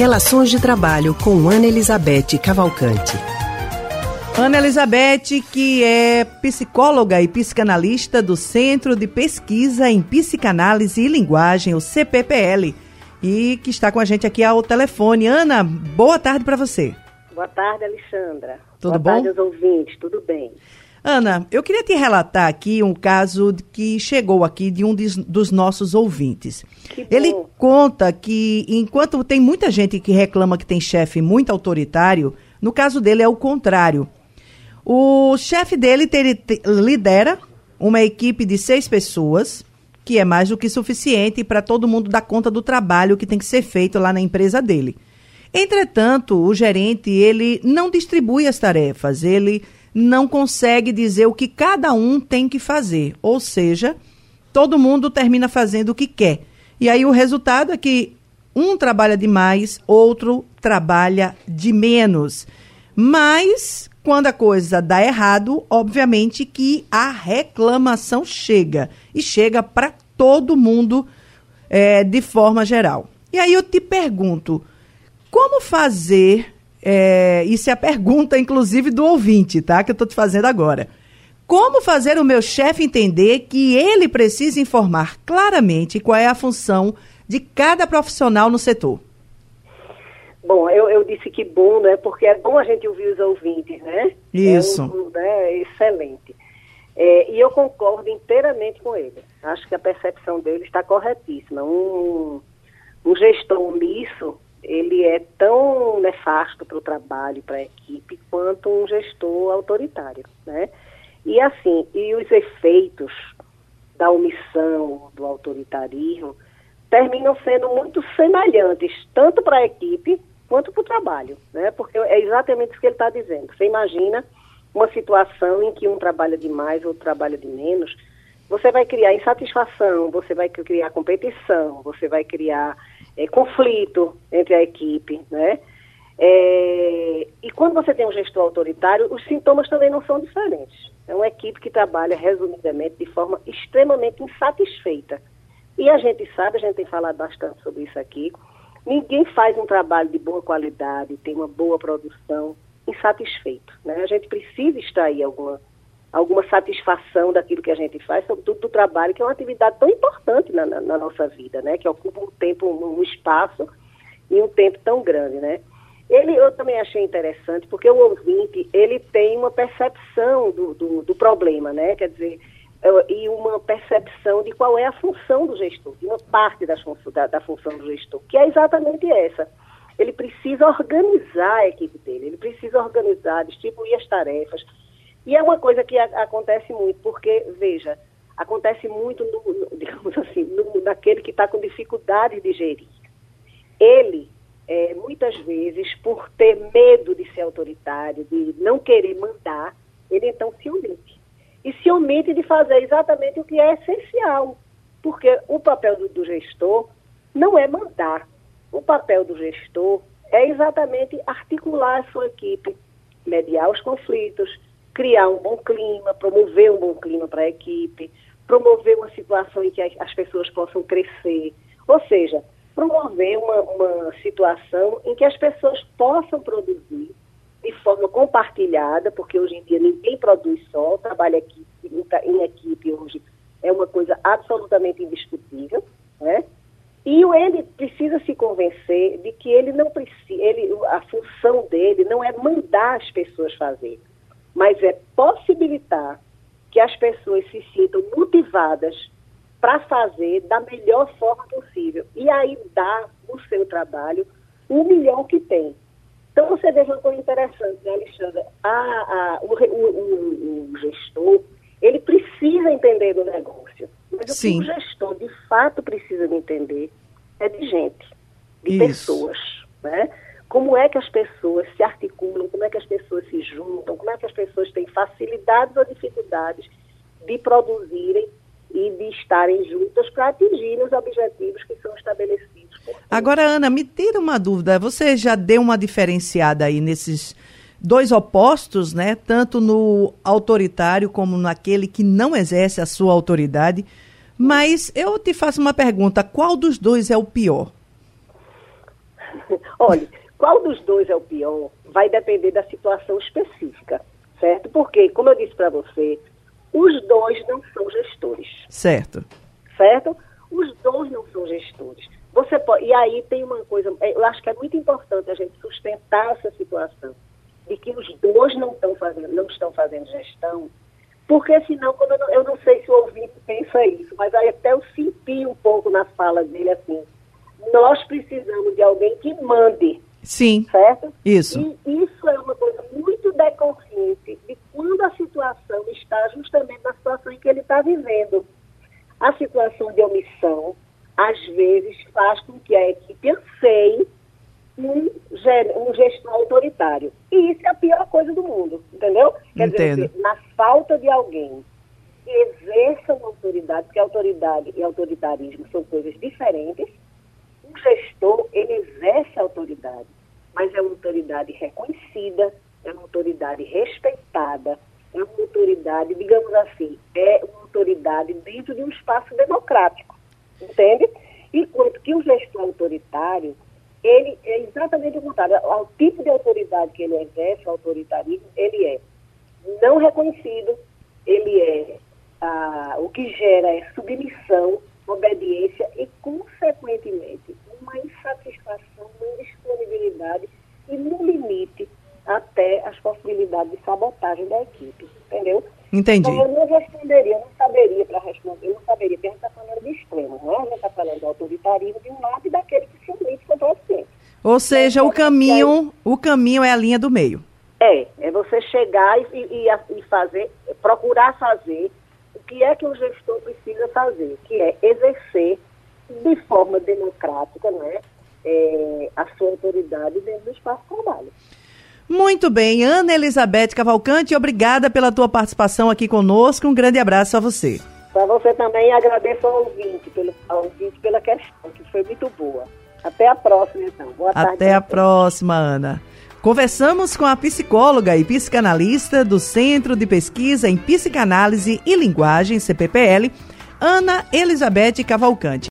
Relações de Trabalho com Ana Elizabeth Cavalcante. Ana Elizabeth, que é psicóloga e psicanalista do Centro de Pesquisa em Psicanálise e Linguagem, o CPPL, e que está com a gente aqui ao telefone. Ana, boa tarde para você. Boa tarde, Alexandra. Tudo boa bom? Boa tarde aos ouvintes, tudo bem. Ana, eu queria te relatar aqui um caso que chegou aqui de um dos nossos ouvintes. Ele conta que enquanto tem muita gente que reclama que tem chefe muito autoritário, no caso dele é o contrário. O chefe dele ter, ter, lidera uma equipe de seis pessoas, que é mais do que suficiente para todo mundo dar conta do trabalho que tem que ser feito lá na empresa dele. Entretanto, o gerente ele não distribui as tarefas, ele não consegue dizer o que cada um tem que fazer. Ou seja, todo mundo termina fazendo o que quer. E aí o resultado é que um trabalha demais, outro trabalha de menos. Mas quando a coisa dá errado, obviamente que a reclamação chega e chega para todo mundo é, de forma geral. E aí eu te pergunto, como fazer é, isso é a pergunta, inclusive, do ouvinte, tá? Que eu estou te fazendo agora. Como fazer o meu chefe entender que ele precisa informar claramente qual é a função de cada profissional no setor? Bom, eu, eu disse que bom, né? Porque é bom a gente ouvir os ouvintes, né? Isso. É um, né, excelente. É, e eu concordo inteiramente com ele. Acho que a percepção dele está corretíssima. Um, um gestor omisso ele é tão nefasto para o trabalho, para a equipe, quanto um gestor autoritário, né? E assim, e os efeitos da omissão, do autoritarismo, terminam sendo muito semelhantes, tanto para a equipe quanto para o trabalho, né? Porque é exatamente isso que ele está dizendo. Você imagina uma situação em que um trabalha demais, outro trabalha de menos, você vai criar insatisfação, você vai criar competição, você vai criar é, conflito entre a equipe, né? É, e quando você tem um gestor autoritário, os sintomas também não são diferentes. É uma equipe que trabalha, resumidamente, de forma extremamente insatisfeita. E a gente sabe, a gente tem falado bastante sobre isso aqui, ninguém faz um trabalho de boa qualidade, tem uma boa produção insatisfeito. Né? A gente precisa extrair alguma alguma satisfação daquilo que a gente faz, sobretudo do trabalho, que é uma atividade tão importante na, na, na nossa vida, né? Que ocupa um tempo, um, um, espaço e um tempo tão grande, né? Ele, eu também achei interessante, porque o ouvinte, ele tem uma percepção do, do, do problema, né? Quer dizer, e uma percepção de qual é a função do gestor, de uma parte da, da, da função do gestor, que é exatamente essa. Ele precisa organizar a equipe dele, ele precisa organizar, distribuir as tarefas, e é uma coisa que a, acontece muito, porque, veja, acontece muito, no, no, digamos assim, no, naquele que está com dificuldade de gerir. Ele, é, muitas vezes, por ter medo de ser autoritário, de não querer mandar, ele então se omite. E se omite de fazer exatamente o que é essencial, porque o papel do, do gestor não é mandar. O papel do gestor é exatamente articular a sua equipe, mediar os conflitos, criar um bom clima, promover um bom clima para a equipe, promover uma situação em que as pessoas possam crescer, ou seja, promover uma, uma situação em que as pessoas possam produzir de forma compartilhada, porque hoje em dia ninguém produz só, o trabalho aqui em equipe hoje é uma coisa absolutamente indiscutível, né? E ele precisa se convencer de que ele não precisa, ele, a função dele não é mandar as pessoas fazerem mas é possibilitar que as pessoas se sintam motivadas para fazer da melhor forma possível e aí dar o seu trabalho o melhor que tem. Então você veja uma coisa interessante, né, Alexandra? A, a, o, o, o, gestor, ele precisa entender do negócio. Mas Sim. o que o gestor de fato precisa de entender é de gente, de Isso. pessoas, né? como é que as pessoas se articulam, como é que as pessoas se juntam, como é que as pessoas têm facilidades ou dificuldades de produzirem e de estarem juntas para atingirem os objetivos que são estabelecidos. Agora, Ana, me tira uma dúvida. Você já deu uma diferenciada aí nesses dois opostos, né? Tanto no autoritário como naquele que não exerce a sua autoridade. Mas eu te faço uma pergunta: qual dos dois é o pior? olha, qual dos dois é o pior vai depender da situação específica, certo? Porque, como eu disse para você, os dois não são gestores. Certo. Certo? Os dois não são gestores. Você pode, e aí tem uma coisa, é, eu acho que é muito importante a gente sustentar essa situação de que os dois não estão fazendo, não estão fazendo gestão, porque senão, quando eu, não, eu não sei se o ouvinte pensa isso, mas aí até eu senti um pouco na fala dele assim, nós precisamos de alguém que mande. Sim. Certo? Isso. E isso é uma coisa muito decorrente de quando a situação está justamente na situação em que ele está vivendo. A situação de omissão, às vezes, faz com que a equipe anseie um, um gestor autoritário. E isso é a pior coisa do mundo, entendeu? Quer Entendo. dizer, na falta de alguém que exerça uma autoridade, porque autoridade e autoritarismo são coisas diferentes, gestor, ele exerce autoridade, mas é uma autoridade reconhecida, é uma autoridade respeitada, é uma autoridade, digamos assim, é uma autoridade dentro de um espaço democrático, entende? Enquanto que o gestor autoritário, ele é exatamente o contrário. Ao tipo de autoridade que ele exerce, o autoritarismo, ele é não reconhecido, ele é ah, o que gera é submissão, obediência e, consequentemente, uma insatisfação, uma indisponibilidade e, no limite, até as possibilidades de sabotagem da equipe, entendeu? Entendi. Então, eu não responderia, eu não saberia para responder, eu não saberia, porque a gente está falando de extremo, não é? A gente está falando do autoritarismo de um lado e daquele que se omite contra o. Ou seja, o caminho, o caminho é a linha do meio. É, é você chegar e, e, e fazer, procurar fazer o que é que o gestor precisa fazer, que é exercer de forma democrática, não é? é a sua autoridade dentro do espaço de trabalho. Muito bem, Ana Elizabeth Cavalcante, obrigada pela tua participação aqui conosco. Um grande abraço a você. Para você também agradeço ao ouvinte, pelo, ao ouvinte pela questão, que foi muito boa. Até a próxima, então. Boa tarde. Até a próxima, Ana. Conversamos com a psicóloga e psicanalista do Centro de Pesquisa em Psicanálise e Linguagem, CPPL, Ana Elizabeth Cavalcante.